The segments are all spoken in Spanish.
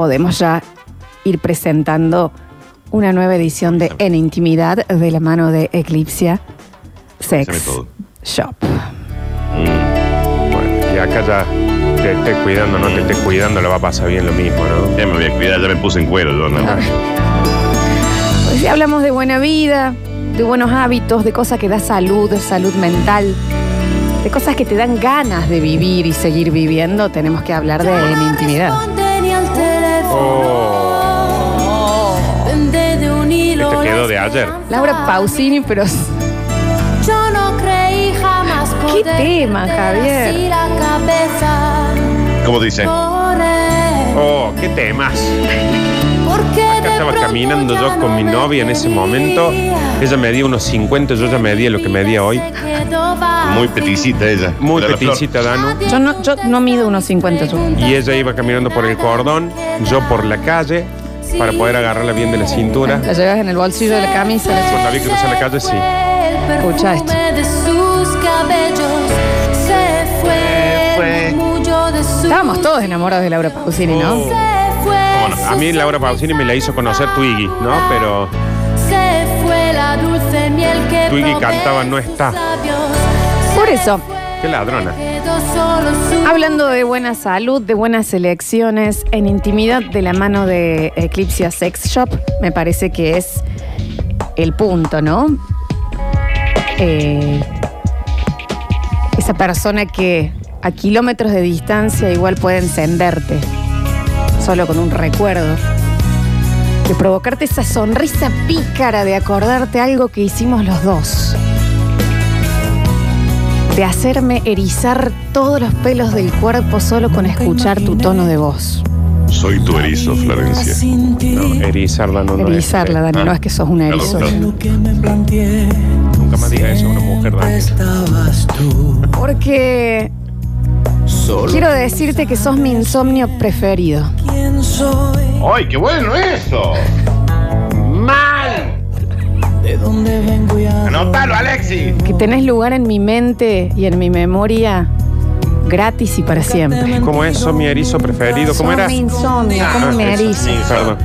podemos ya ir presentando una nueva edición de En Intimidad de la mano de Eclipsia Sex. Shop. Bueno, y acá ya te estés cuidando, no te estés cuidando, le va a pasar bien lo mismo, ¿no? Ya me voy a cuidar, ya me puse en cuero yo, ¿no? Pues ya hablamos de buena vida, de buenos hábitos, de cosas que da salud, de salud mental, de cosas que te dan ganas de vivir y seguir viviendo. Tenemos que hablar de En Intimidad. Oh, este quedó de ayer. Laura Pausini, pero Yo no creí jamás ¿Qué tema, Javier? ¿Cómo dice? Oh, qué temas. Acá estaba caminando yo con mi novia en ese momento. Ella medía unos 50, yo ya medía lo que medía hoy. Muy peticita ella. Muy flor. peticita, Danu. yo no, yo no mido unos 50. yo. Y ella iba caminando por el cordón, yo por la calle, para poder agarrarla bien de la cintura. La llevas en el bolsillo de la camisa. la Cuando había que cruzar la calle, sí. Escucha esto. Estábamos todos enamorados de Laura Pausini, ¿no? A mí Laura Pausini me la hizo conocer Twiggy, ¿no? Pero Se fue la dulce miel que Twiggy cantaba No está. Por eso. qué ladrona. Hablando de buena salud, de buenas elecciones, en intimidad de la mano de Eclipsia Sex Shop, me parece que es el punto, ¿no? Eh, esa persona que a kilómetros de distancia igual puede encenderte, solo con un recuerdo, de provocarte esa sonrisa pícara de acordarte algo que hicimos los dos de hacerme erizar todos los pelos del cuerpo solo con escuchar tu tono de voz. Soy tu erizo, Florencia. No, erizarla no, no es. Erizarla, Dani, Ah. no es que sos una planteé. Nunca más diga eso a una mujer, Dani. Estabas tú. Porque Solo quiero decirte que sos mi insomnio preferido. quién soy. ¡Ay, qué bueno eso! ¡Mal! De dónde vengo y a ¡Anótalo, Alexi! Que tenés lugar en mi mente y en mi memoria gratis y para siempre. ¿Cómo es? Sos mi erizo preferido. ¿Cómo Sos era? mi insomnio, ¿cómo Ah, me eso, erizo? sí, perdón.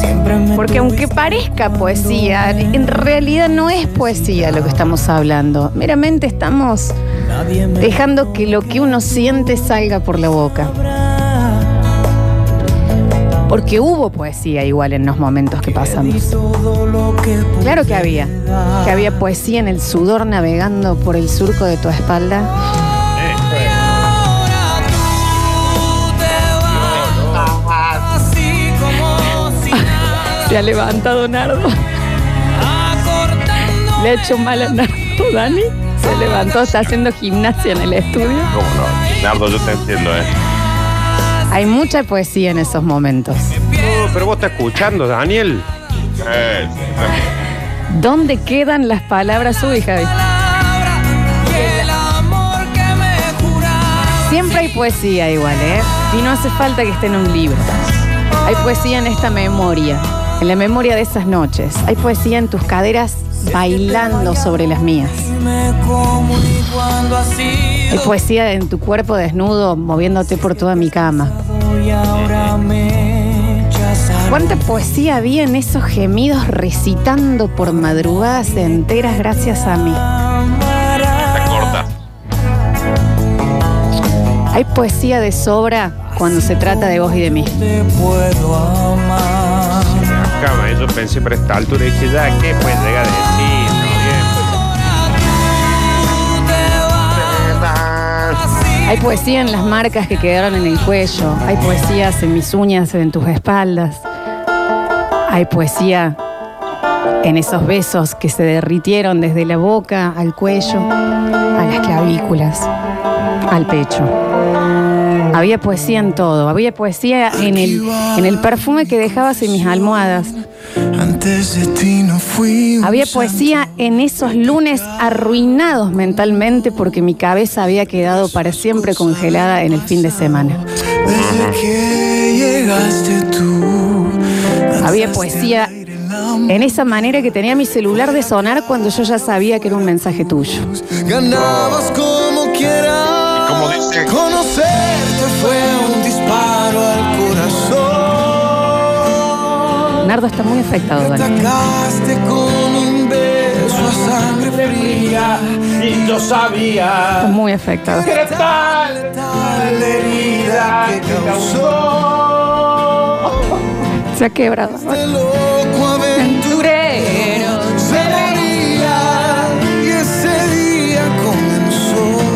Siempre me Porque aunque parezca poesía, en realidad no es poesía lo que estamos hablando. Meramente estamos me dejando que lo que uno siente salga por la boca. Porque hubo poesía igual en los momentos que pasamos. Claro que había. Que había poesía en el sudor navegando por el surco de tu espalda. Se ha levantado Nardo. Le ha hecho mal a Nardo, Dani. Se levantó, está haciendo gimnasia en el estudio. ¿Cómo no? Nardo, yo te entiendo, ¿eh? Hay mucha poesía en esos momentos. Pero vos estás escuchando, Daniel. Eh, ¿Dónde quedan las palabras Uy, Javi? Siempre hay poesía igual, ¿eh? Y no hace falta que esté en un libro. Hay poesía en esta memoria, en la memoria de esas noches. Hay poesía en tus caderas bailando sobre las mías. Hay poesía en tu cuerpo desnudo moviéndote por toda mi cama. ¿Cuánta poesía había en esos gemidos recitando por madrugadas enteras gracias a mí? Está corta. Hay poesía de sobra cuando se trata de vos y de mí. te puedo amar. Acá, yo pensé para esta altura y dije, ya, ¿qué puede llegar a decir? Hay poesía en las marcas que quedaron en el cuello. Hay poesías en mis uñas, en tus espaldas. Hay poesía en esos besos que se derritieron desde la boca al cuello, a las clavículas, al pecho. Había poesía en todo. Había poesía en el, en el perfume que dejabas en mis almohadas. Antes de ti no fui. Había poesía en esos lunes arruinados mentalmente porque mi cabeza había quedado para siempre congelada en el fin de semana. Desde que llegaste tú. Había poesía en esa manera que tenía mi celular de sonar cuando yo ya sabía que era un mensaje tuyo. Ganabas como quieras como dice. Conocerte fue un disparo al corazón. Nardo está muy afectado, Dani. Atacaste con un beso a sangre fría y yo sabía. Está muy afectado. Era tal, tal herida que causó. Se ha quebrado. Este loco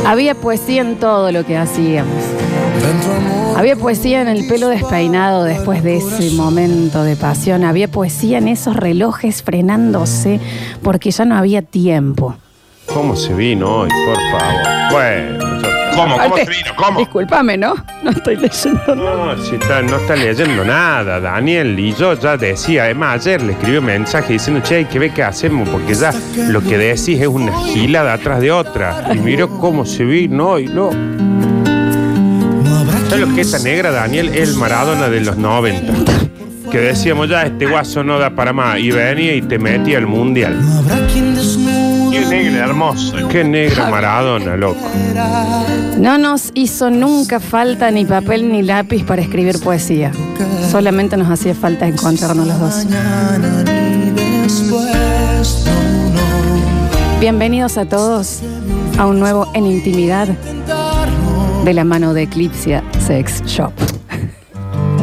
Había poesía en todo lo que hacíamos. Había poesía en el pelo despeinado después de ese momento de pasión. Había poesía en esos relojes frenándose porque ya no había tiempo. ¿Cómo se vino hoy? Por favor. Bueno, ¿Cómo? ¿Cómo Aparte, vino? ¿Cómo? Discúlpame, ¿no? No estoy leyendo nada. No, si está, no está leyendo nada, Daniel. Y yo ya decía, además ayer le escribí un mensaje diciendo, che, hay que ver qué hacemos, porque ya lo que decís es una gilada atrás de otra. Y miro cómo se vino hoy, no. ¿Sabes lo que es esta negra, Daniel? El Maradona de los 90. Que decíamos, ya, este guaso no da para más. Y venía y te metía al mundial. No habrá quien negra, hermoso. Qué negra Maradona, loco. No nos hizo nunca falta ni papel ni lápiz para escribir poesía. Solamente nos hacía falta encontrarnos los dos. Bienvenidos a todos a un nuevo En Intimidad de la mano de Eclipsia Sex Shop.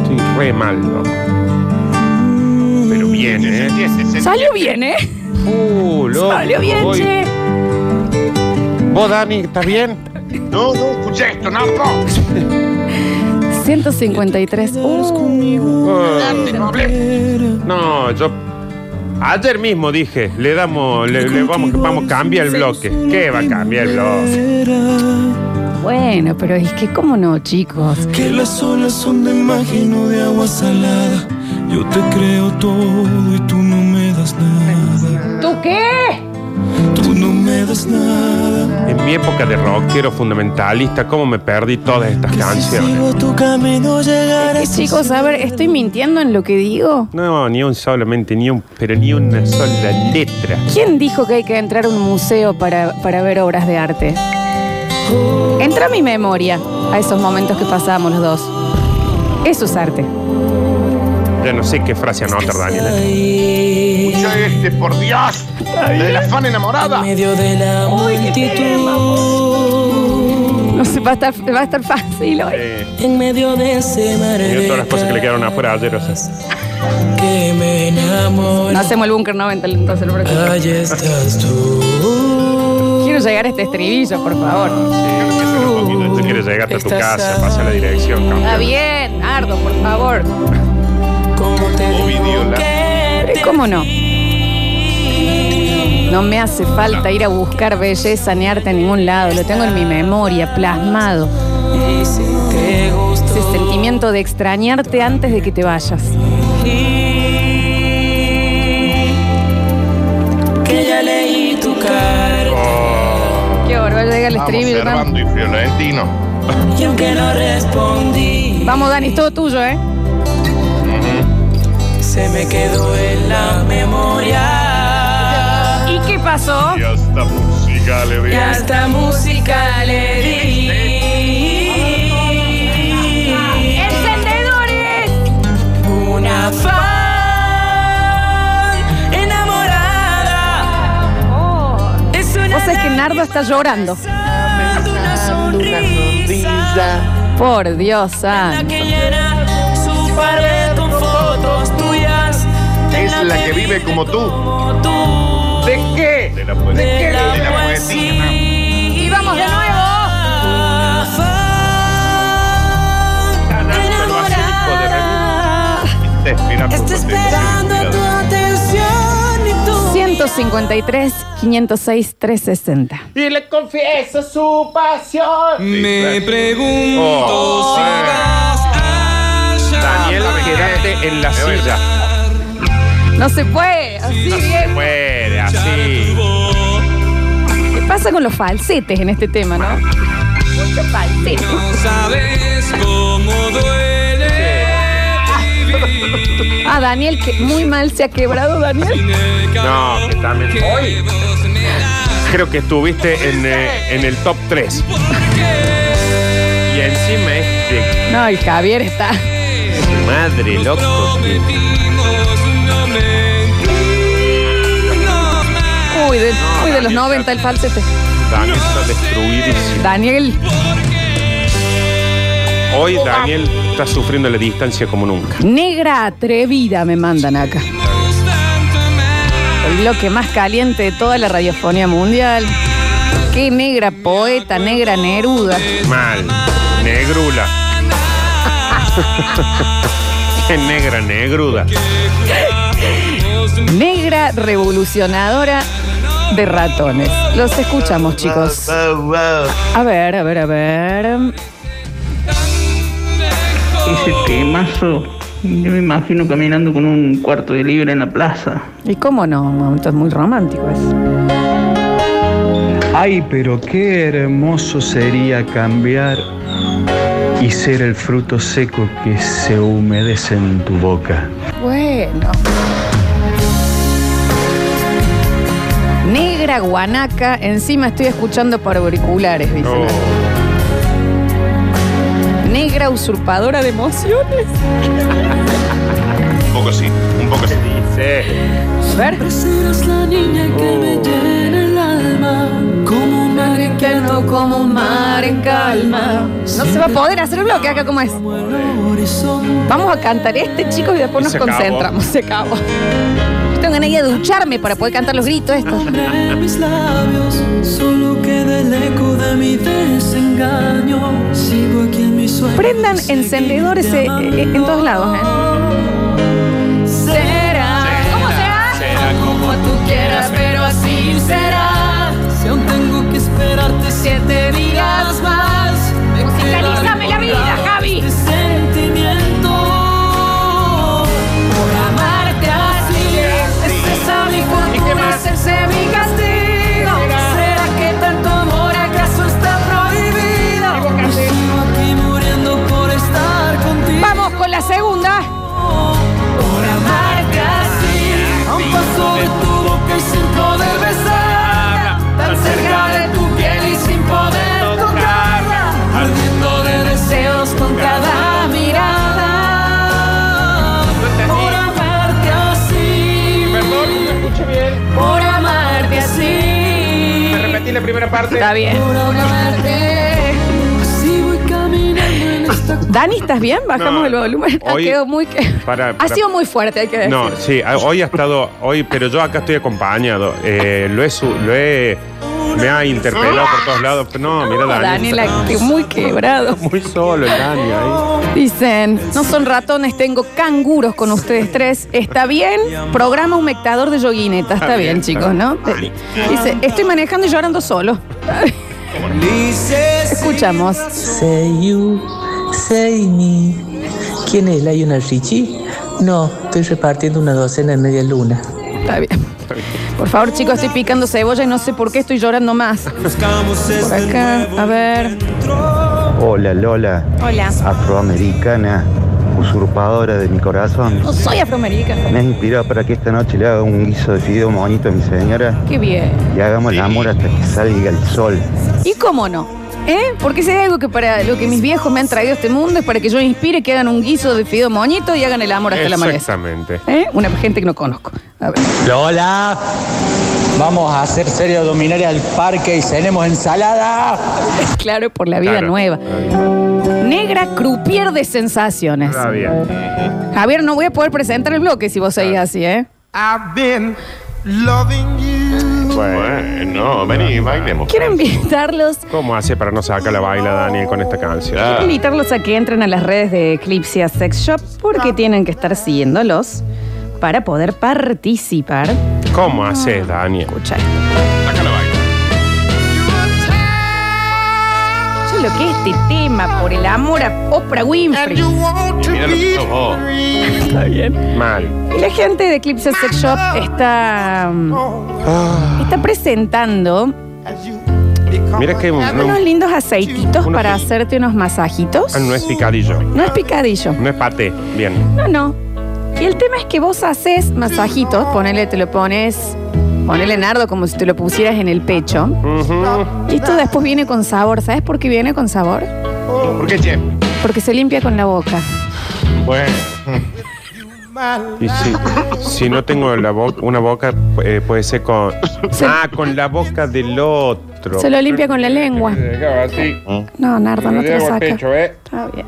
Sí, re mal, ¿no? Pero viene, ¿eh? Salió bien, ¿eh? Uh, loco. Salió bien, Voy- che. ¿Vos, Dani, estás bien? No, no, escuché esto, no, no. 153. Uh, no, yo. Ayer mismo dije, le damos, le, le vamos, vamos a cambiar el bloque. ¿Qué va a cambiar el bloque? bueno, pero es que, ¿cómo no, chicos? Que las olas son de imagino de agua salada. Yo te creo todo y tú no me das nada. ¿Tú qué? Tú no me das nada. En mi época de rockero fundamentalista, ¿cómo me perdí todas estas canciones? Sigo tu camino ¿Qué, llegarás. chicos? A ver, ¿estoy mintiendo en lo que digo? No, ni un solamente, ni un, pero ni una sola letra. ¿Quién dijo que hay que entrar a un museo para, para ver obras de arte? Entra a mi memoria a esos momentos que pasábamos los dos. Eso es arte. Ya no sé qué frase anotar, Daniel. Escucha este, por Dios. De la fan enamorada. medio de la multitud. No sé, va a estar, va a estar fácil hoy. Eh, En medio de ese mar mira de todas las cosas que le quedaron afuera ayer, o sea. que me enamoró. No hacemos el búnker 90 entonces el próximo. Ahí estás tú. Quiero llegar a este estribillo, por favor. Tú quieres llegar hasta tu casa, pasa la dirección, Está bien, Nardo, por favor. ¿Cómo te Ovidio, la- Eh, ¿Cómo no? No me hace falta ir a buscar belleza ni arte en ningún lado. Lo tengo en mi memoria, plasmado. Ese sentimiento de extrañarte antes de que te vayas. que ya leí tu cara Qué horror, llega el. Servando y Fiorentino. y aunque no respondí Vamos, Dani, es todo tuyo, ¿eh? Se me quedó en la memoria ¿Y qué pasó? Y hasta música le y vi. hasta música le di ¡Encendedores! una fan enamorada Oh. es una Vos sabés que Nardo está llorando. una sonrisa Por Dios santo. Es la que vive como tú. ¿De qué? De la poesía. de la De la poesía. Y vamos de nuevo. De Está esperando Está tu esperando atención, tu cuidado. atención y tú 153, 506, 360. Y le confieso su pasión. Me pregunto Oh, si eh. vas a Daniel, quédate en la silla. No se puede, así bien. Muere, así. ¿Qué pasa con los falsetes en este tema, no? Mucho falsete. No sabes cómo duele vivir Ah, Daniel, que muy mal se ha quebrado, Daniel. No, que también. Hoy creo que estuviste en, eh, en el top 3. Y encima este. No, y Javier está. tu madre, loco. Uy, de, uy, de los 90 el falsete. Daniel está destruidísimo. Daniel, Hoy Daniel está sufriendo la distancia como nunca. negra atrevida me mandan acá. El bloque más caliente de toda la radiofonía mundial. Qué negra poeta, negra neruda. Mal. Negrula. Qué negra negruda. Negra revolucionadora de ratones. Los escuchamos, chicos. A ver, a ver, a ver. Ese temazo, yo me imagino caminando con un cuarto de libra en la plaza. ¿Y cómo no? Momentos muy románticos. Ay, pero qué hermoso sería cambiar y ser el fruto seco que se humedece en tu boca. Bueno. Negra guanaca, encima estoy escuchando por auriculares, dice. No. Negra usurpadora de emociones. Un poco sí, un poco sí. Dice. A ver. Serás la niña que me llena el alma como un mar en no como un mar en calma. No se va a poder hacer el bloque acá como es. Vamos a cantar este, chicos, y después Y nos se acabó. concentramos. Se acabó. Tengo ganas de ducharme para poder cantar los gritos estos. Sobre mis labios solo queda el eco de mi desengaño. Sigo aquí en mi sueño. Prendan encendedores eh, eh, en todos lados, ¿eh? Será. ¿Cómo será? Será como tú quieras, pero así será. Si aún tengo que esperarte siete días más. Musicalízame primera parte. Está bien. Dani, ¿estás bien? Bajamos No, el volumen. Ha hoy- quedado muy que- Para- Ha para- sido muy fuerte, hay que decir. No, sí, a- hoy ha estado, hoy, pero yo acá estoy acompañado. Eh, lo he, su- lo he, me ha interpelado por todos lados. Pero no, mira, Daniel. Daniela, muy quebrado. Muy solo el Dani ahí. Dicen, no son ratones, tengo canguros con ustedes tres. ¿Está bien? Programa humectador de yoguineta. Está, Está bien, bien, chicos, ¿no? Dice, estoy manejando y llorando solo. Escuchamos. Say you, say me. ¿Quién es Lionel Richie? No, estoy repartiendo una docena en media luna. Está bien. Por favor, chicos, estoy picando cebolla y no sé por qué estoy llorando más. Por acá, a ver. Hola Lola, Hola. afroamericana, usurpadora de mi corazón. No soy afroamericana. Me has inspirado para que esta noche le haga un guiso de fideo monito a mi señora Qué bien. y hagamos el amor hasta que salga el sol. ¿Y cómo no? ¿Eh? Porque si hay algo que para lo que mis viejos me han traído a este mundo es para que yo inspire que hagan un guiso de fideo moñito y hagan el amor hasta la amanecer. Exactamente. ¿Eh? Una gente que no conozco. A ver. Lola, vamos a hacer serie abdominal al parque y cenemos ensalada. Claro, por la vida Claro. nueva. Negra croupier de sensaciones. Está bien. Javier, no voy a poder presentar el bloque si vos seguís así, ¿eh? I've been loving you. Bueno, vení, bailemos. Quiero invitarlos, ¿Cómo hace para no sacar la baila Daniel con esta canción? quiero invitarlos a que entren a las redes de Eclipse Sex Shop porque tienen que estar siguiéndolos para poder participar. ¿Cómo hace Daniel? Escucha. Lo que es este tema, por el amor a Oprah Winfrey. Mira lo que sos vos. Está bien. Mal. Y la gente de Eclipse Sex Shop está, está presentando Mira que no, unos lindos aceititos Unos para que- hacerte unos masajitos. ah, no es picadillo. No es picadillo. No es paté. Bien. No, no. Y el tema es que vos haces masajitos, ponele, te lo pones, ponele nardo como si te lo pusieras en el pecho. Y esto después viene con sabor. ¿Sabes por qué viene con sabor? ¿Por qué, che? Porque se limpia con la boca. Bueno. Y si, si no tengo la boca, una boca, eh, puede ser con. Se- Ah, con la boca del otro. Se lo limpia con la lengua. Así. No, Nardo, no te lo saca. pecho, ¿eh? Está bien.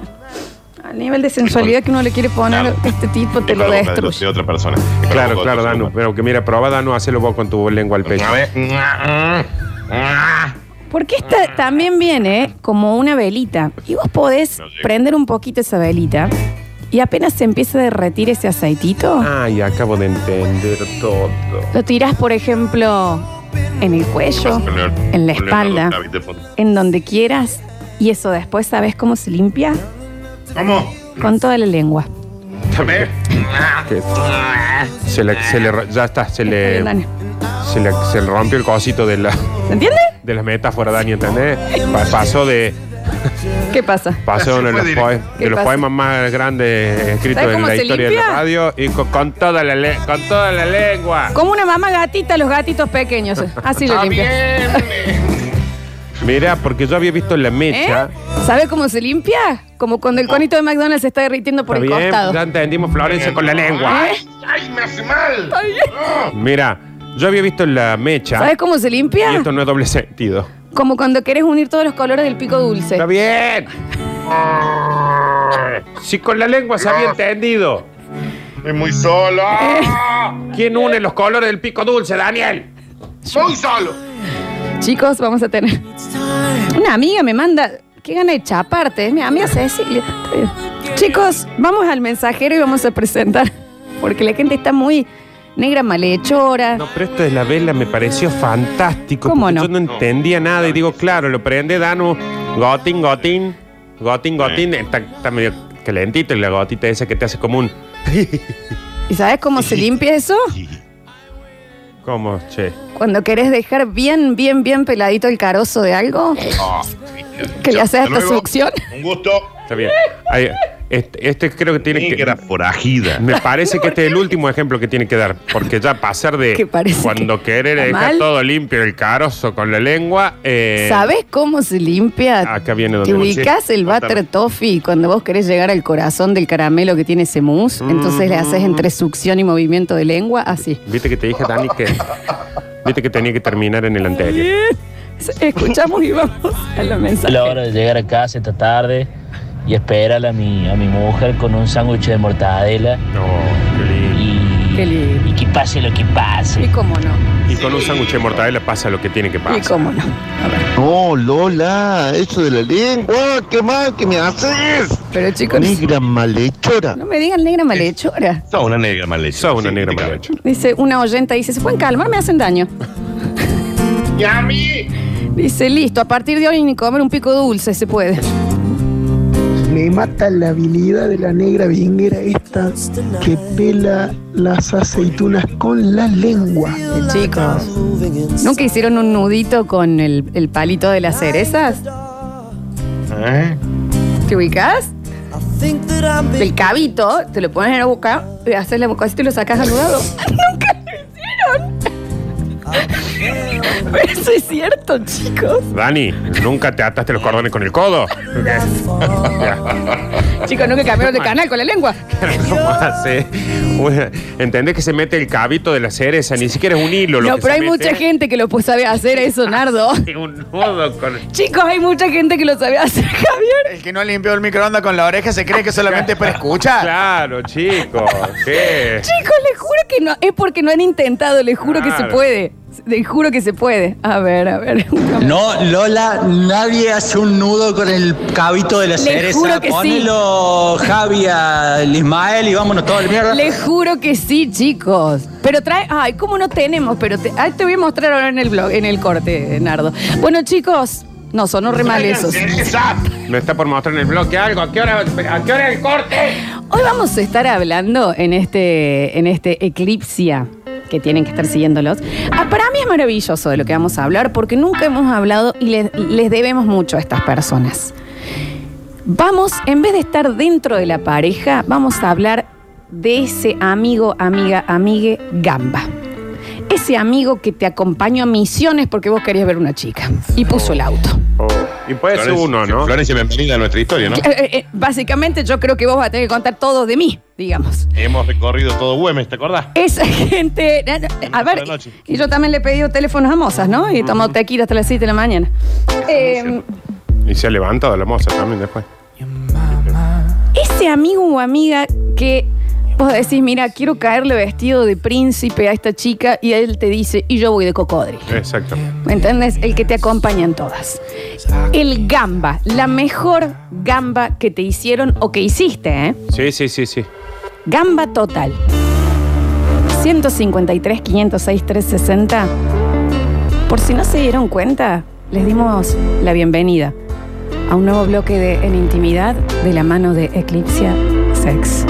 Al nivel de sensualidad que uno le quiere poner, Claro. este tipo te lo de, destruye. de otra persona. Es Claro, claro, otro ser Danu. humano. Pero que mira, prueba, Danu, hacelo vos con tu lengua al pecho. A ver. Porque esta también viene como una velita. Y vos podés No llega. prender un poquito esa velita y apenas se empieza a derretir ese aceitito, Ay, acabo de entender todo. lo tirás, por ejemplo, en el cuello, en la espalda, en donde quieras. Y eso después, ¿sabes cómo se limpia? Vamos. Con toda la lengua. También. Se le, se le, ya está, se le, Dani. se le, se le rompió el cosito de la, ¿Se entiende? de las metáforas, Dani, ¿entendés? Pa- Pasó de, ¿Qué pasa? pasó uno de los, poe- ¿Qué de los pasa? poemas más grandes escritos ¿Sabes en cómo la se historia de limpia? la radio y con, con toda la le- con toda la lengua. Como una mamá gatita, los gatitos pequeños. Así lo Está limpia. bien. Mira, porque yo había visto la mecha. ¿Eh? ¿Sabe cómo se limpia? Como cuando el conito de McDonald's se está derritiendo por Está el bien, costado. ya entendimos Florencia con la lengua. ¿Eh? ¡Ay, me hace mal! Mira, yo había visto la mecha. ¿Sabes cómo se Y limpia? esto no es doble sentido. Como cuando querés unir todos los colores del pico dulce. Está bien. Si con la lengua se había entendido. Estoy muy solo. ¿Quién une los colores del pico dulce, Daniel? Muy solo. Chicos, vamos a tener. Una amiga me manda. Qué gana de chaparte. Es mi amiga Cecilia. Chicos, vamos al mensajero y vamos a presentar. Porque la gente está muy negra malhechora. No, pero esto de la vela me pareció fantástico. ¿Cómo porque no? Yo no entendía nada y digo, claro, lo prende Danu. Gotin, gotin. Gotin, gotin. Está, está medio calentito y la gotita esa que te hace como un. ¿Y sabes cómo se limpia eso? ¿Cómo? Che. Cuando querés dejar bien, bien, bien peladito el carozo de algo, Ah, que le haces Hasta hasta luego. succión. Un gusto. Está bien. Ahí, este, este creo que tiene que. Negra forajida. Me parece que este es el último ejemplo que tiene que dar. Porque ya pasar de Que parece cuando que querer está dejar mal. todo limpio el carozo con la lengua. eh, ¿Sabes cómo se limpia? Acá viene Te donde. ubicás el Contame. butter toffee cuando vos querés llegar al corazón del caramelo que tiene ese mousse, entonces le haces entre succión y movimiento de lengua, así. Viste que te dije, Dani, que. Viste que tenía que terminar en el anterior. Escuchamos y vamos a los Es mensajes. la hora de llegar a casa esta tarde y esperar a mi, a mi mujer con un sándwich de mortadela No, qué lindo. y, Qué lindo. y que pase lo que ¿Y pase. cómo no? Y con un sándwich de mortadela pasa lo que tiene que ¿Y pasar. cómo no? A ver. No, Lola, eso de la lengua, qué mal que me haces. Pero chicos, Negra malhechora. no me digan negra malhechora. Sos una negra mal hecha. Sos una Sí, negra mal hecha. Dice una oyenta, dice, ¿se pueden calmar? Me hacen daño. ¡Y a mí! Dice, listo, a partir de hoy ni comer un pico dulce se puede. Me mata la habilidad de la negra vinguera esta que pela las aceitunas con la lengua. Chicos, ¿nunca hicieron un nudito con el, el palito de las cerezas? ¿Eh? ¿Te ubicas? Del cabito, te lo pones en la boca, haces la bocacita y lo sacas al lado. ¡Nunca lo hicieron! Pero eso es cierto, chicos. Dani, ¿nunca te ataste los cordones con el codo? Chicos, nunca cambiaron de canal con la lengua. ¿Cómo hace? ¿Entendés que se mete el cabito de la cereza? Ni siquiera es un hilo lo No, que pero se hay mete. mucha gente que lo pues, sabe hacer eso, Nardo. Un nudo con... Chicos, hay mucha gente que lo sabe hacer, Javier. El que no limpió el microondas con la oreja se cree que solamente es para escuchar. Claro, chicos. ¿Qué? Chicos, les juro que no. Es porque no han intentado, les juro que se puede. Les juro que se puede. A ver, a ver. No, Lola, nadie hace un nudo con el cabito de la Le cereza. juro que sí. Javi, al Ismael y vámonos todo el mierda. Les juro que sí, chicos. Pero trae. Ay, ¿cómo no tenemos? Pero te, ay, te voy a mostrar ahora en el blog, en el corte, Nardo. Bueno, chicos. No, sonó re mal esos. Me está por mostrar en el bloque algo. ¿A qué hora, a qué hora el corte? Hoy vamos a estar hablando en este, en este Eclipsia, que tienen que estar siguiéndolos. Ah, para mí es maravilloso de lo que vamos a hablar, porque nunca hemos hablado y les, les debemos mucho a estas personas. Vamos, en vez de estar dentro de la pareja, vamos a hablar de ese amigo, amiga, amigue gamba. Ese amigo que te acompañó a misiones porque vos querías ver una chica y puso el auto. Oh, y puede ser uno, ¿no? Florencia, bienvenida a nuestra historia, ¿no? Eh, eh, eh, básicamente yo creo que vos vas a tener que contar todo de mí, digamos. Hemos recorrido todo Güemes, ¿te acordás? Esa gente. A ver, y yo también le he pedido teléfonos a mozas, ¿no? Y tomo tequila hasta las 7 de la mañana. Eh, Y se ha levantado la moza también después. ese amigo o amiga que vos decís, mira, quiero caerle vestido de príncipe a esta chica y él te dice, y yo voy de cocodrilo. Exacto. ¿Me entiendes? El que te acompaña en todas. El gamba, la mejor gamba que te hicieron o que hiciste, ¿eh? Sí, sí, sí, sí. Gamba total. 153, 506, 360. Por si no se dieron cuenta, les dimos la bienvenida a un nuevo bloque de En Intimidad de la mano de Eclipse Sex.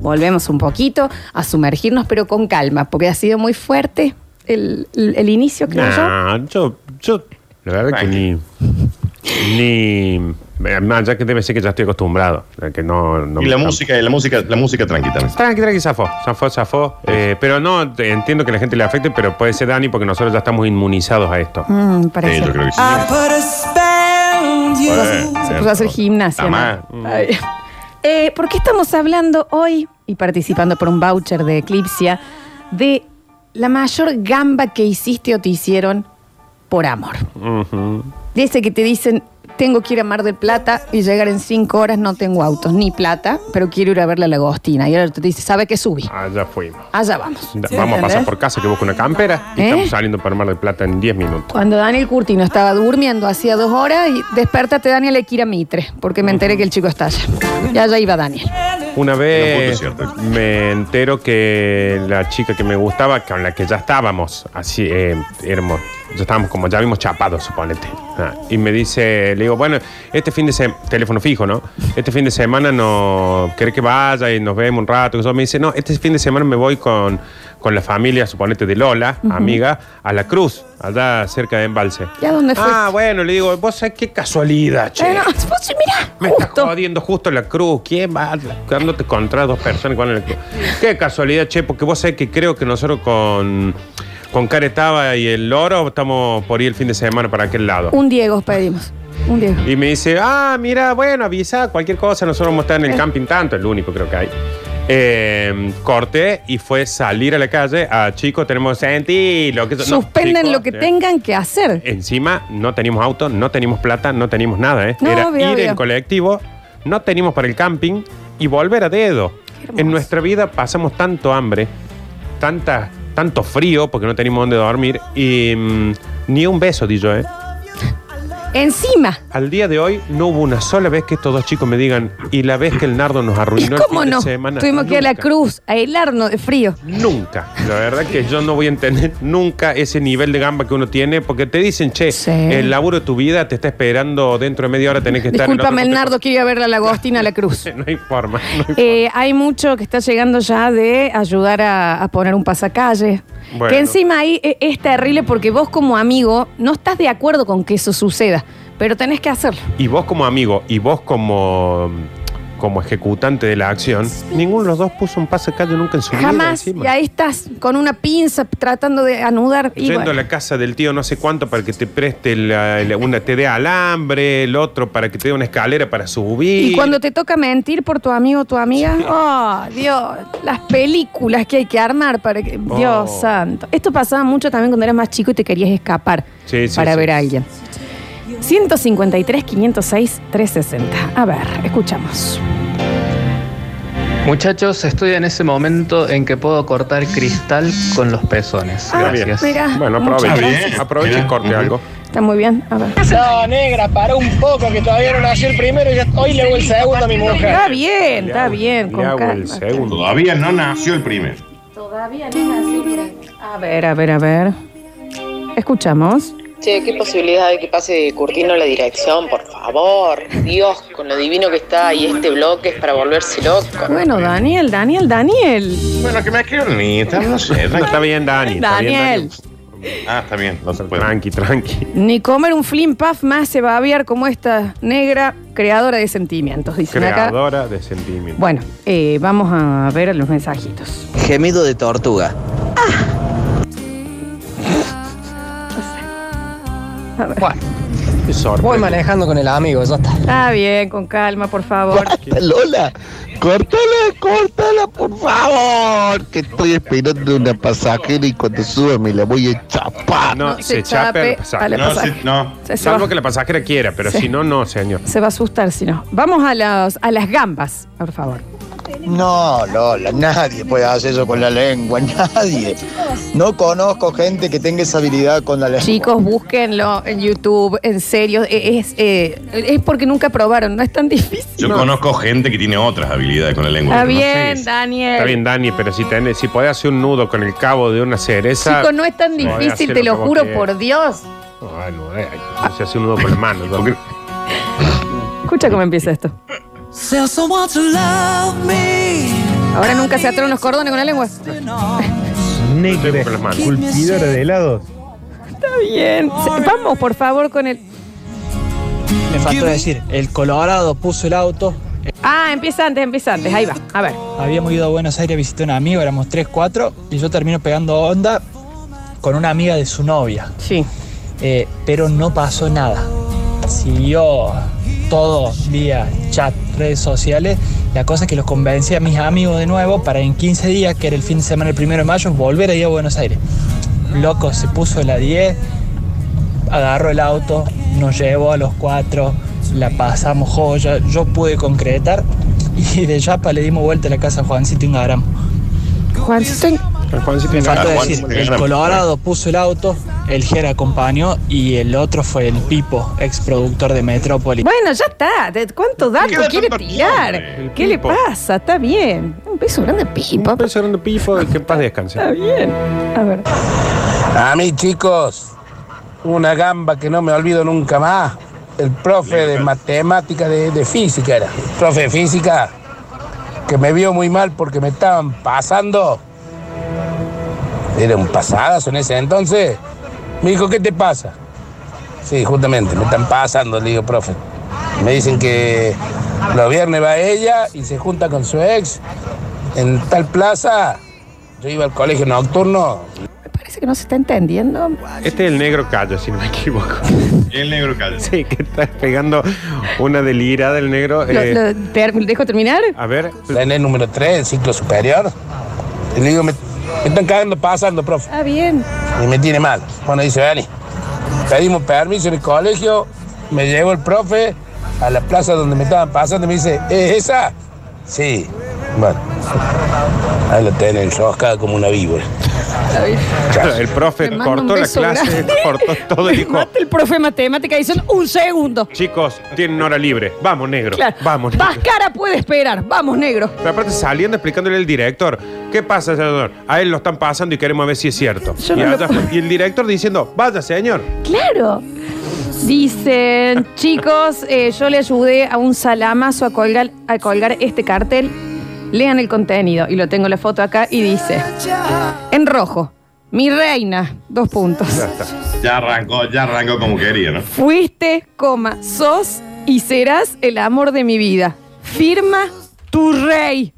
Volvemos un poquito a sumergirnos, pero con calma, porque ha sido muy fuerte el, el- el inicio, creo yo. Nah, yo, yo, la verdad que ni, ni, más ya que debe ser que ya estoy acostumbrado, a que no, no Y me- la música, la música, la música tranqui también. Tranqui, tranqui, zafó, zafó, zafó. Eh, pero no, entiendo que a la gente le afecte, pero puede ser Dani porque nosotros ya estamos inmunizados a esto. Mm, parece. Sí, yo creo que sí. Se puso a hacer gimnasia. ¿no? Ay. Eh, ¿Por qué estamos hablando hoy y participando por un voucher de Eclipsia de la mayor gamba que hiciste o te hicieron por amor? De ese que te dicen, tengo que ir a Mar del Plata y llegar en cinco horas, no tengo autos ni plata, pero quiero ir a ver la Lagostina. Y ahora te dice, ¿sabe qué subí? Allá fuimos. Allá vamos. Da- Vamos a pasar por casa que busco una campera y ¿Eh? estamos saliendo para Mar del Plata en 10 minutos. Cuando Daniel Curtino estaba durmiendo hacía dos horas y despertate Daniel hay que ir a Mitre, porque me enteré que el chico está allá. Y allá iba Daniel. Una vez un punto me entero que la chica que me gustaba, con la que ya estábamos, así, eh, éramos, ya estábamos como, ya habíamos chapado, suponete. Ah, y me dice, le digo, bueno, este fin de semana, teléfono fijo, ¿no? Este fin de semana no, ¿querés que vaya y nos vemos un rato? Y eso me dice, no, este fin de semana me voy con, con la familia, suponete, de Lola, amiga, a la Cruz, allá cerca de Embalse. ¿Y a dónde fue? Ah, bueno, le digo, vos sabés qué casualidad, che. Bueno, vos, mirá, Me está jodiendo justo la cruz. ¿Quién va? Dándote contra dos personas que van la cruz. Qué casualidad, che, porque vos sabés que creo que nosotros con, con Caretaba y el Loro estamos por ir el fin de semana para aquel lado. un Diego pedimos. Un Diego. Y me dice, ah, mira, bueno, avisa, cualquier cosa, nosotros vamos a estar en el camping tanto, el único creo que hay. Eh, corté y fue salir a la calle. A chicos, tenemos senti, lo que no, chicos, lo que eh, tengan que hacer. Encima no teníamos auto, no teníamos plata, no teníamos nada, ¿eh? No, Era obvio, ir obvio. en colectivo, no teníamos para el camping y volver a dedo. En nuestra vida pasamos tanto hambre, tanta, tanto frío porque no teníamos dónde dormir y mm, ni un beso, di yo, ¿eh? Encima. Al día de hoy no hubo una sola vez que estos dos chicos me digan y la vez que el nardo nos ¿Y arruinó el cómo fin no? de semana. Tuvimos que ir a la Nunca. cruz a helarnos de frío. Nunca. La verdad que yo no voy a entender nunca ese nivel de gamba que uno tiene, porque te dicen, che, el laburo de tu vida te está esperando dentro de media hora, tenés que estar en Discúlpame, el otro- Nardo quiere ir a ver la Lagostina a la cruz. No hay forma. no hay Eh, hay mucho que está llegando ya de ayudar a, a poner un pasacalle. Bueno. Que encima ahí eh, es terrible porque vos como amigo no estás de acuerdo con que eso suceda, pero tenés que hacerlo. Y vos como amigo y vos como, como ejecutante de la acción, ninguno de los dos puso un pase calle nunca en su vida. Jamás. encima. Y ahí estás con una pinza tratando de anudar. Yendo bueno. a la casa del tío no sé cuánto para que te preste la, la- una, te dé alambre, el otro para que te dé una escalera para subir. Y cuando te toca mentir por tu amigo o tu amiga, oh, Dios, las películas que hay que armar para que. Dios Oh. santo. Esto pasaba mucho también cuando eras más chico y te querías escapar Sí, sí, para ver a alguien. 153, 506, 360. A ver, escuchamos. Muchachos, estoy en ese momento en que puedo cortar cristal con los pezones. Ah, Gracias. mira, Bueno, aproveche. Aproveche y corte algo. Está muy bien. A ver. No, negra, para un poco que todavía no nació el primero y ya- hoy le hago el segundo a mi mujer. Está bien, está bien. Con calma. segundo. Todavía no nació el primero. Todavía no nació. A ver, a ver, a ver. Escuchamos. Che, ¿qué posibilidad hay que pase Curtino la dirección? Por favor. Dios, con lo divino que está y este bloque es para volverse loco. Bueno, Daniel, Daniel, Daniel. Bueno, que me escriban ni no sé. Está bien, Dani. está bien, Daniel. Ah, está bien, no se puede. Tranqui, tranqui. Ni comer un flim puff más se va a aviar como esta negra creadora de sentimientos, dicen acá. Creadora de sentimientos. Bueno, eh, vamos a ver los mensajitos. Gemido de tortuga. Bueno, voy manejando con el amigo, ya está. Está bien, con calma, por favor. Lola, córtala, córtala, por favor. Que estoy esperando una pasajera y cuando suba me la voy a chapar. No, se se, chape chape a la no, pasajera. se- no. Se- se Salvo va. que la pasajera quiera, pero Sí. si no, no, señor. Se va a asustar si no. Vamos a, las a las gambas, por favor. No, Lola, nadie puede hacer eso con la lengua, nadie. No conozco gente que tenga esa habilidad con la lengua. Chicos, búsquenlo en YouTube, en serio. eh, Es, eh, es porque nunca probaron, no es tan difícil. Yo No. conozco gente que tiene otras habilidades con la lengua. Está no sé bien, si- Daniel. Está bien, Dani, pero si, tenés, si podés hacer un nudo con el cabo de una cereza. Chicos, no es tan difícil, te lo juro por Dios. Ay, no, eh, se hace un nudo con la mano. ¿no? Escucha cómo empieza esto. Ahora nunca se ataron los cordones con la lengua. Negra, con las manos. Culpidora de helados. Está bien. Se- Vamos, por favor, con el. Me faltó decir, el Colorado puso el auto. Ah, empieza antes, empieza antes. Ahí va. A ver. Habíamos ido a Buenos Aires a visitar a un amigo, éramos 3, 4, y yo termino pegando onda con una amiga de su novia. Sí. Eh, pero no pasó nada. Siguió todo vía chat, redes sociales. La cosa es que los convencí a mis amigos de nuevo para en 15 días, que era el fin de semana el primero de mayo, volver a ir a Buenos Aires. Loco, se puso la 10, agarró el auto, nos llevó a los cuatro, la pasamos joya, yo pude concretar y de Yapa le dimos vuelta a la casa a Juancito Ingaram. Juancito decir, el. Colorado puso el auto, el Ger acompañó y el otro fue el Pipo, ex productor de Metrópoli. Bueno, ya está. ¿De ¿Cuánto dato quiere tirar? ¿Qué le Pipo. pasa? Está bien. Un beso grande, Pipo. Un beso grande, Pifo, y que en paz descanse. Está bien. A ver. A mí, chicos, una gamba que no me olvido nunca más. El profe de matemática de, de física era. El profe de física que me vio muy mal porque me estaban pasando. Era un pasadazo en ese entonces. Me dijo, ¿qué te pasa? Sí, justamente, me están pasando, le digo, profe. Me dicen que los viernes va ella y se junta con su ex en tal plaza. Yo iba al colegio nocturno, Parece que no se está entendiendo. Este es el negro callo, si no me equivoco. El negro caldo. Sí, que está pegando una delirada el negro. Lo- eh, lo- ¿Te dejo terminar? a ver, la en el número 3, el ciclo superior. Y le digo, me, me están cagando pasando, profe. Ah, bien. Y me tiene mal. Bueno, dice, Dani, pedimos permiso en el colegio, me llevó el profe a la plaza donde me estaban pasando y me dice, ¿es esa? Sí. Bueno, ahí lo tienen enroscada como una víbora. el profe cortó la clase, grande. cortó todo y dijo, el profe de matemática dicen un segundo. chicos, tienen hora libre. Vamos, negro. Claro. Vamos, negro. Vascara puede esperar. Vamos, negro. Pero aparte saliendo explicándole al director, ¿qué pasa, señor? A él lo están pasando y queremos ver si es cierto. Yo y, no lo allá- puedo- y el director diciendo, vaya, señor. Claro. Dicen, chicos, eh, yo le ayudé a un salamazo a colgar, a colgar este cartel. Lean el contenido. Y lo tengo la foto acá y dice, en rojo, mi reina, dos puntos. Ya está. Ya arrancó, ya arrancó como quería, ¿no? Fuiste, coma, sos y serás el amor de mi vida. Firma tu rey.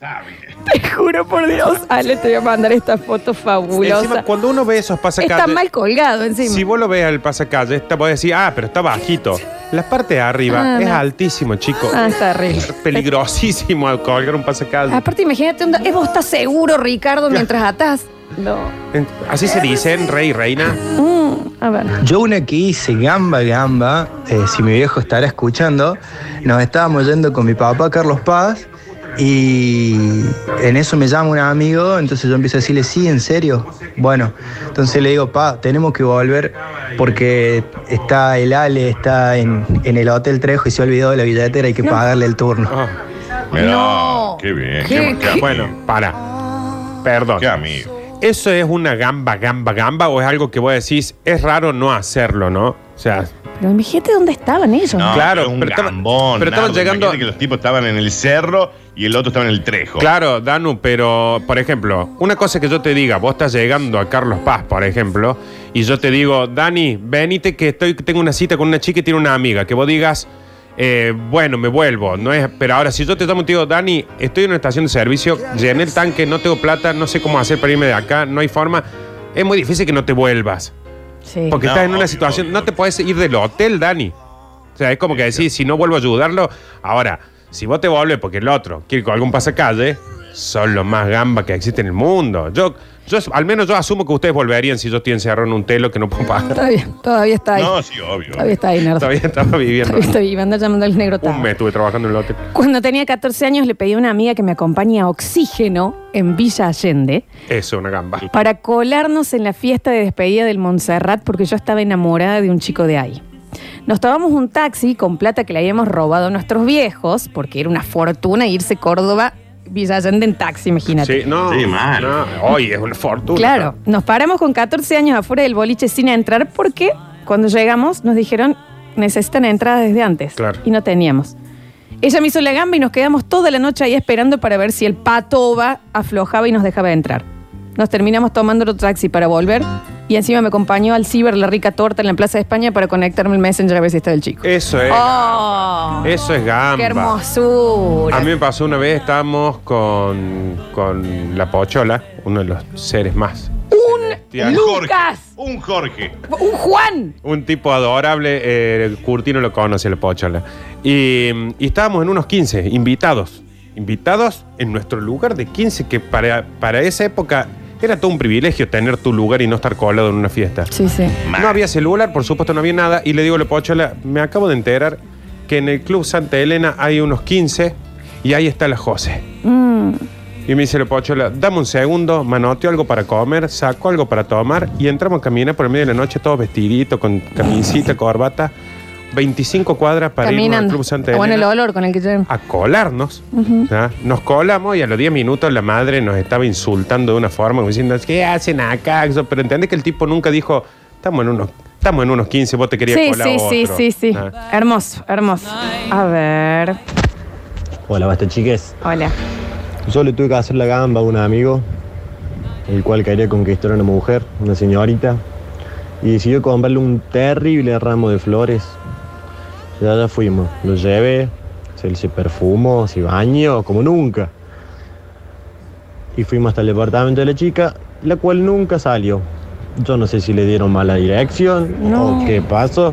Está bien. Te juro por Dios. Ale, te voy a mandar esta foto fabulosa. Encima, cuando uno ve esos pasacalles. Está mal colgado encima. Si vos lo ves al pasacalle, está, vos decís, ah, pero está bajito. La parte de arriba Ah, es no. altísimo, chico. Ah, está horrible. Es peligrosísimo al colgar un pasacalle. Aparte, imagínate, onda, ¿eh, vos estás seguro, Ricardo, mientras atás? No. En- Así se dicen, rey y reina. Mm, a ver. Yo una que hice gamba gamba, eh, si mi viejo estará escuchando, nos estábamos yendo con mi papá Carlos Paz y en eso me llama un amigo, entonces yo empiezo a decirle, sí, en serio. Bueno, entonces le digo, pa, tenemos que volver porque está el Ale, está en, en el Hotel Trejo y se ha olvidado de la billetera, hay que pagarle el turno. Mirá, No. qué bien. ¿Qué- Qué, qué? Bueno, para. Perdón. Qué amigo. ¿Eso es una gamba, gamba, gamba o es algo que vos decís, es raro no hacerlo, ¿no? O sea, Pero imagínate dónde estaban ellos. No, Claro, un pero gambón. pero estaban llegando- Imagínate que los tipos estaban en el cerro y el otro estaba en el trejo. Claro, Danu, pero por ejemplo, una cosa que yo te diga, vos estás llegando a Carlos Paz, por ejemplo, y yo te digo, Dani, venite que estoy, tengo una cita con una chica y tiene una amiga, que vos digas, eh, bueno, me vuelvo, no es, pero ahora si yo te tomo y te digo, Dani, estoy en una estación de servicio, llené el tanque, no tengo plata, no sé cómo hacer para irme de acá, no hay forma, es muy difícil que no te vuelvas. Sí. Porque No, estás en una obvio, situación, no te puedes ir del hotel, Dani. O sea, es como que decir, si no vuelvo a ayudarlo, ahora, si vos te volvés porque el otro quiere con algún pasacalle, son los más gambas que existen en el mundo. Yo, yo, al menos yo asumo que ustedes volverían si yo estoy encerrado en un telo que no puedo pagar. Está bien, todavía está ahí. No, sí, obvio. Todavía está ahí, Nardo. Todavía estaba viviendo. Todavía anda llamando al negro Un Tavo. mes estuve trabajando en el hotel. Cuando tenía 14 años le pedí a una amiga que me acompañe a Oxígeno en Villa Allende Eso, una gamba. para colarnos en la fiesta de despedida del Montserrat porque yo estaba enamorada de un chico de ahí. Nos tomamos un taxi con plata que le habíamos robado a nuestros viejos porque era una fortuna irse Córdoba, Villa Allende en taxi, imagínate. Sí, no. Sí, mal. no, Hoy es una fortuna. Claro, nos paramos con 14 años afuera del boliche sin entrar porque cuando llegamos nos dijeron necesitan entrada desde antes. Claro. Y no teníamos. Ella me hizo la gamba y nos quedamos toda la noche ahí esperando para ver si el patoba aflojaba y nos dejaba entrar. Nos terminamos tomando otro taxi para volver y encima me acompañó al ciber la rica torta en la Plaza de España para conectarme el Messenger a ver si estaba el chico. Eso es. ¡Oh! Eso es gamba. ¡Qué hermosura! A mí me pasó una vez, estábamos con, con la Pochola, uno de los seres más. ¡Un. Lucas! Un Jorge. ¡Un Juan! Un tipo adorable, eh, Curtino lo conoce, la Pochola. Y, y estábamos en unos 15, invitados. Invitados en nuestro lugar de 15, que para, para esa época era todo un privilegio tener tu lugar y no estar colado en una fiesta. Sí, sí. No había celular, por supuesto, no había nada. Y le digo a la Pochola, me acabo de enterar que en el Club Santa Elena hay unos 15 y ahí está la José. Mm. Y me dice la Pochola, dame un segundo, manoteo algo para comer, saco algo para tomar y entramos a caminar por el medio de la noche todos vestiditos, con camisita, corbata, 25 cuadras para irnos al. Club Santa bueno el Elena olor con el que llegan. a colarnos. Nos colamos y a los 10 minutos la madre nos estaba insultando de una forma, como diciendo, ¿qué hacen acá? Eso, Pero entiende que el tipo nunca dijo, estamos en unos, estamos en unos 15, vos te querías Sí, colar sí, sí, otro". sí, sí. ¿Ah? Hermoso, hermoso. A ver. Hola, basta chiques. Hola. Yo le tuve que hacer la gamba a un amigo, el cual quería conquistar a una mujer, una señorita, y decidió comprarle un terrible ramo de flores. Ya, ya fuimos, lo llevé, se, se perfumó, se bañó, como nunca. Y fuimos hasta el departamento de la chica, la cual nunca salió. Yo no sé si le dieron mala dirección No. o qué pasó.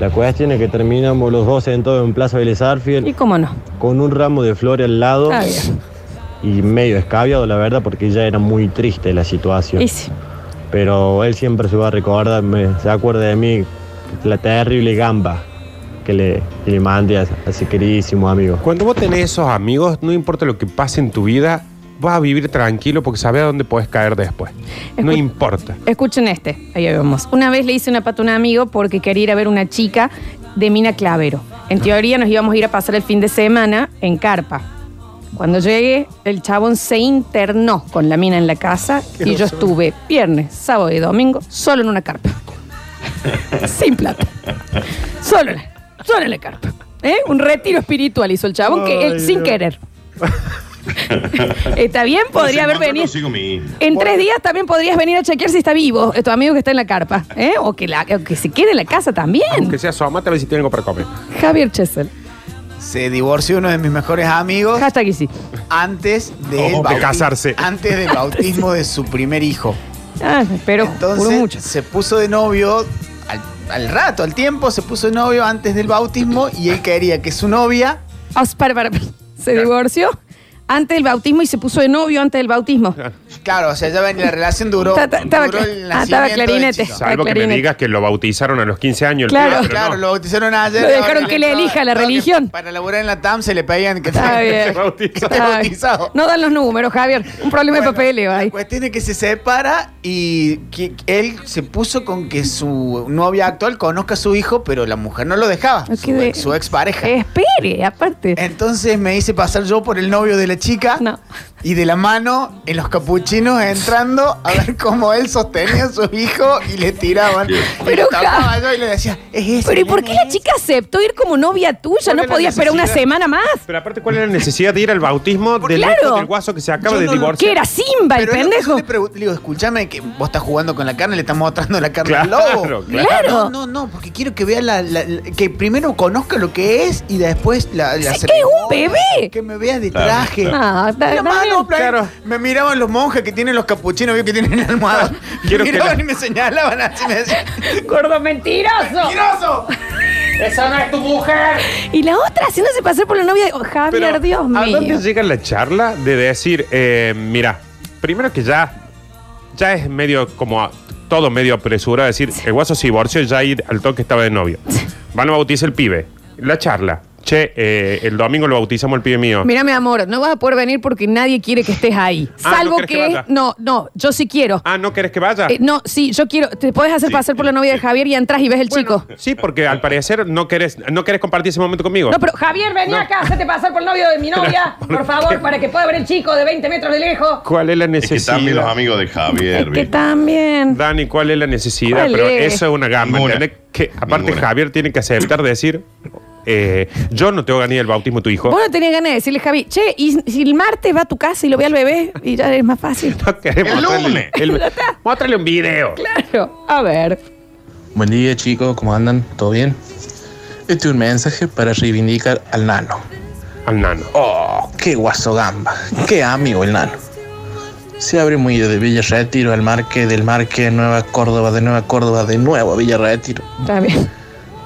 La cuestión es que terminamos los dos sentados en Plaza Vélez Arfiel ¿Y cómo no? con un ramo de flores al lado bien. y medio escabiado, la verdad, porque ya era muy triste la situación. Sí. Pero él siempre se va a recordar, me- se acuerda de mí, la terrible gamba que le, que le mandé a, a ese queridísimo amigo. Cuando vos tenés esos amigos, no importa lo que pase en tu vida, vas a vivir tranquilo porque sabes a dónde puedes caer después. No importa. Escuchen este. Ahí vemos. Una vez le hice una pata a un amigo porque quería ir a ver una chica de Mina Clavero. En teoría nos íbamos a ir a pasar el fin de semana en Carpa. Cuando llegué, el chabón se internó con la mina en la casa y yo estuve viernes, sábado y domingo solo en una carpa. Sin plata. Solo, la carpa. ¿Eh? Un retiro espiritual hizo el chabón que él Ay, sin Dios. querer. ¿Está bien? Podría haber venido. Consigo mi... En tres días también podrías venir a chequear si está vivo eh, tu amigo que está en la carpa. ¿eh? O, que la- o que se quede en la casa también. Que sea asómate a ver si tiene algo para comer. Javier Chesel. Se divorció uno de mis mejores amigos Hashtag y sí. antes Oh, de casarse. Antes del bautismo de su primer hijo. Ah, pero juro Entonces mucho. se puso de novio al, al rato, al tiempo, se puso novio antes del bautismo y él quería que su novia Ah, para, para, para. Se divorció antes del bautismo y se puso de novio antes del bautismo. Claro, o sea, ya ven, la relación duró. Ta- ta- estaba duró cla- el ah, estaba nacimiento del clarinete. chico. Salvo que me clarinete. digas que lo bautizaron a los 15 años. el Claro. pibe, pero Claro, no. lo bautizaron ayer. Lo dejaron ahora que le elija la que religión. Para laburar en la TAM se le pedían que Está bien. esté Está bien. bautizado. No dan los números, Javier. Un problema de papeleo ahí. La cuestión es que se separa y que él se puso con que su novia actual conozca a su hijo, pero la mujer no lo dejaba. Su, de- ex, su expareja. Espere, aparte. Entonces me hice pasar yo por el novio de la chica No. Y de la mano en los capuchinos entrando a ver cómo él sostenía a su hijo y le tiraban. Pero, tapaba yo y le decía, es ese. Pero ¿y por qué la chica aceptó ir como novia tuya? ¿Cuál No podía esperar una semana más. Pero aparte, ¿cuál es la necesidad de ir al bautismo del claro. hijo del guaso que se acaba Yo de no divorciar? ¿Qué era Simba, el que pendejo? le pregunto, le digo, escúchame que vos estás jugando con la carne, le estás mostrando la carne al Claro, lobo. claro. No, no, no, porque quiero que vea la, la- la- que primero conozca lo que es y después la, la Sí, que es un bebé. Que me vea de traje. Ah, no, plan, Me miraban los monjes que tienen los capuchinos, que tienen el almohado. Me que miraban la- y me señalaban así, me decían. Gordo mentiroso. ¡Mentiroso! Esa no es tu mujer. Y la otra haciéndose pasar por la novia de Javier, Pero, Dios ¿A dónde mío. llega la charla de decir, eh, mira, primero que ya, ya es medio como a- todo medio apresurado, decir, el guaso se divorció ya ahí al toque estaba de novio. Van a bautizar el pibe. La charla. Che, eh, el domingo lo bautizamos el pibe mío. Mira, mi amor, no vas a poder venir porque nadie quiere que estés ahí. Ah, ¿no Salvo querés que que. vaya? no, no, yo sí quiero. Ah, ¿no querés que vaya? Eh, no, sí, yo quiero. Te puedes hacer pasar por la novia de Javier y entras y ves el chico. Sí, porque al parecer no querés, no querés compartir ese momento conmigo. No, pero Javier, vení acá, hacete pasar por el novio de mi novia, por favor, para que pueda ver el chico de 20 metros de lejos. ¿Cuál es la Es que necesidad? también los amigos de Javier. Que ¿viste? también. Dani, ¿cuál es la necesidad? ¿Cuál Pero es? eso es una. Ninguna. ¿entendés? Que aparte Ninguna. Javier tiene que aceptar decir, eh, yo no tengo ganas del bautismo de tu hijo. Vos no tenías ganas de decirle, Javi, che, y si el martes va a tu casa y lo ve al bebé y ya es más fácil. No queremos El lunes. el-. Muéstrale un video. Claro, a ver. Buen día chicos, ¿cómo andan? ¿Todo bien? Este es un mensaje para reivindicar al nano. Al nano. Oh, qué guaso gamba, qué amigo el nano. Se abre muy de Villa Retiro al Marque, del Marque a Nueva Córdoba, de Nueva Córdoba, de nuevo a Villa Retiro. Está bien.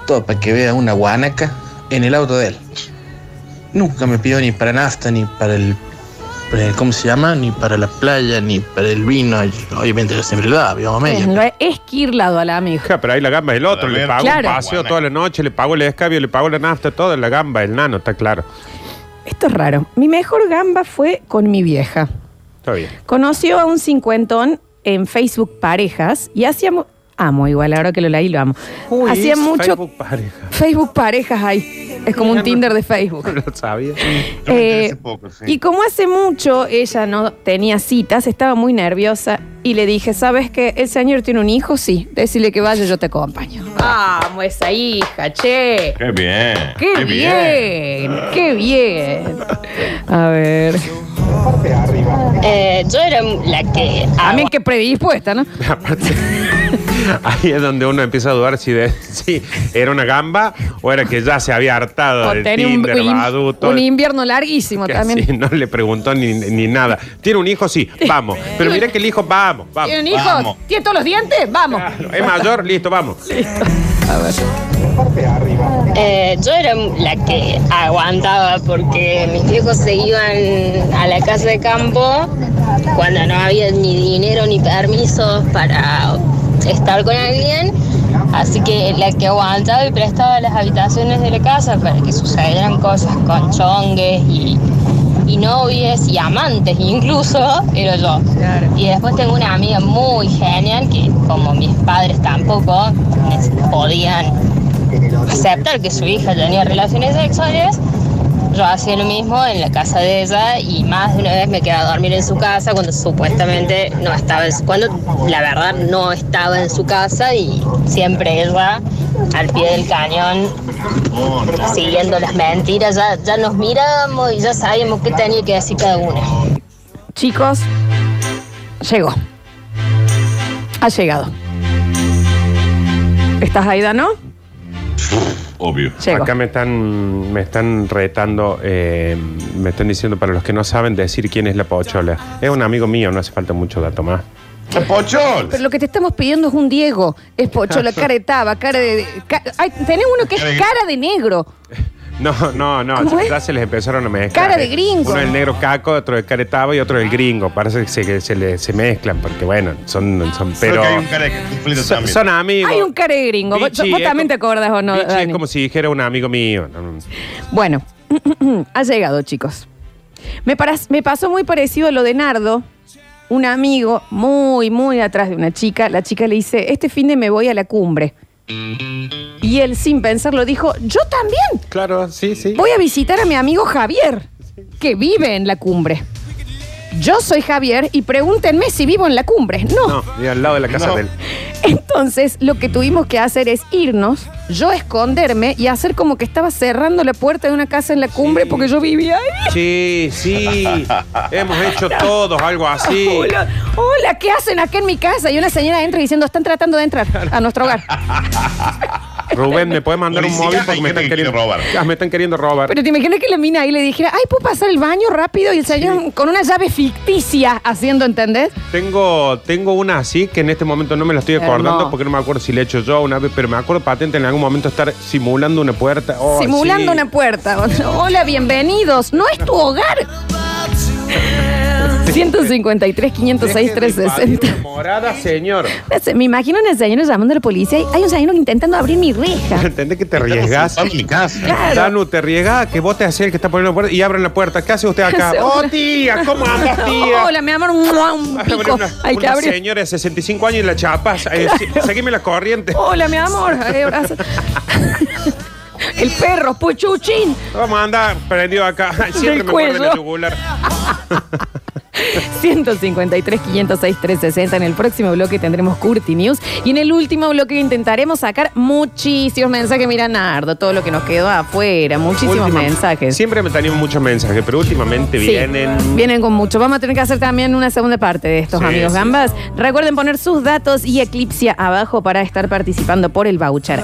Todo para que vea una guanaca en el auto de él. Nunca me pidió ni para nafta, ni para el, para el- ¿cómo se llama? Ni para la playa, ni para el vino. Y Obviamente yo siempre lo daba, mi mamá media. Lo he esquirlado a la amiga. Ja, pero ahí la gamba del otro. A Le pago Claro. un paseo toda la noche, le pago el escabio, le pago la nafta, todo. La gamba del nano, está claro. Esto es raro. Mi mejor gamba fue con mi vieja. Está bien. Conoció a un cincuentón en Facebook Parejas y hacíamos. Amo igual, ahora que lo leí lo amo. Hacía mucho. Facebook pareja. Facebook Parejas hay. Es como un Tinder de Facebook. No lo sabía. Yo me enteré Eh, hace poco, sí. Y como hace mucho ella no tenía citas, estaba muy nerviosa y le dije, ¿sabes qué? ¿El señor tiene un hijo? Sí. Decirle que vaya, yo te acompaño. Vamos, esa hija, che. Qué bien. ¡Qué, bien! ¡Qué bien! A ver. Eh, yo era la que. A mí que predispuesta, ¿no? Aparte, ahí es donde uno empieza a dudar si, de, si era una gamba o era que ya se había hartado O del tenía un, Tinder, un- todo invierno larguísimo que también. así no le preguntó ni, ni nada. ¿Tiene un hijo? Sí, vamos. Pero mira que el hijo, vamos, vamos. ¿Tiene un hijo? Vamos. ¿Tiene todos los dientes? Vamos. Es mayor, listo, vamos. Eh, yo era la que aguantaba porque mis viejos se iban a la casa de campo cuando no había ni dinero ni permisos para estar con alguien. Así que la que aguantaba y prestaba las habitaciones de la casa para que sucedieran cosas con chongues y, y novias y amantes incluso, era yo. Y después tengo una amiga muy genial que como mis padres tampoco podían aceptar que su hija tenía relaciones sexuales, yo hacía lo mismo en la casa de ella y más de una vez me quedé a dormir en su casa cuando supuestamente no estaba, en su- cuando la verdad no estaba en su casa y siempre ella al pie del cañón siguiendo las mentiras, ya, nos mirábamos y ya sabíamos qué tenía que decir cada una. Chicos, llegó. Ha llegado. ¿Estás ahí, Dano? Obvio. Acá me están, me están retando, eh, me están diciendo para los que no saben decir quién es la pochola. Es un amigo mío, no hace falta mucho dato más. ¡Pochol! Pero lo que te estamos pidiendo es un Diego. Es pochola, cara de taba, cara de. ca- Ay, tenés uno que es cara de negro. No, no, no, ¿Cómo ya, es? ya se les empezaron a mezclar. Cara de eh. gringo. Uno es el negro caco, otro es caretaba y otro es el gringo. Parece que se, que se, le- se mezclan porque, bueno, son, son Creo pero que hay un cara que conflicto son, también. son amigos. Hay un cara de gringo. ¿Vos, Vichy, vos es también te acordás o no? Vichy es como si dijera un amigo mío. No, no. Bueno, ha llegado, chicos. Me pasó muy parecido a lo de Nardo. Un amigo muy, muy atrás de una chica. La chica le dice, este fin de me voy a la cumbre. Y él, sin pensarlo, dijo, yo también. Claro, sí, sí. Voy a visitar a mi amigo Javier, que vive en la cumbre. Yo soy Javier y pregúntenme si vivo en la cumbre. No. No, y al lado de la casa No. de él. Entonces, lo que tuvimos que hacer es irnos, yo esconderme y hacer como que estaba cerrando la puerta de una casa en la cumbre porque yo vivía ahí. Sí, sí. Hemos hecho todos algo así. Hola, hola, ¿qué hacen acá en mi casa? Y una señora entra diciendo, están tratando de entrar a nuestro hogar. Rubén, ¿me puede mandar un Policía, móvil hay porque me gente están que quiere queriendo robar. Ah, me están queriendo robar. Pero te imaginas que la mina ahí le dijera, ay, ¿puedo pasar el baño rápido? Y el señor con una llave ficticia haciendo, ¿entendés? Tengo, tengo una así que en este momento no me la estoy acordando Hermoso. porque no me acuerdo si le he hecho yo una vez, pero me acuerdo patente en algún momento estar simulando una puerta. Oh, Simulando sí. una puerta. Hola, bienvenidos. No es tu hogar. 153, 506, 360. Morada, señor. Me imagino una señora llamando a la policía y hay un señor intentando abrir mi reja. ¿Entendés que te arriesgas? en mi casa. Claro. Danu, te arriesgas que vos te haces el que está poniendo la puerta y abren la puerta. ¿Qué hace usted acá? ¡Oh, tía! ¿Cómo andas, tía? Hola, mi amor. Un pico. Una, Hay que una abrir. señora de 65 años y la chapas. Eh, Seguime la corriente. Hola, mi amor. El perro, puchuchín. Vamos a andar prendido acá. Siempre Del me cuello. la yugular. 153, 506, 360. En el próximo bloque tendremos Curti News. Y en el último bloque intentaremos sacar muchísimos mensajes. Mira, Nardo, todo lo que nos quedó afuera. Muchísimos Última- mensajes. Siempre me tenían muchos mensajes, pero últimamente Sí, vienen. Vienen con mucho. Vamos a tener que hacer también una segunda parte de estos Sí, amigos sí. gambas. Recuerden poner sus datos y Eclipsia abajo para estar participando por el voucher.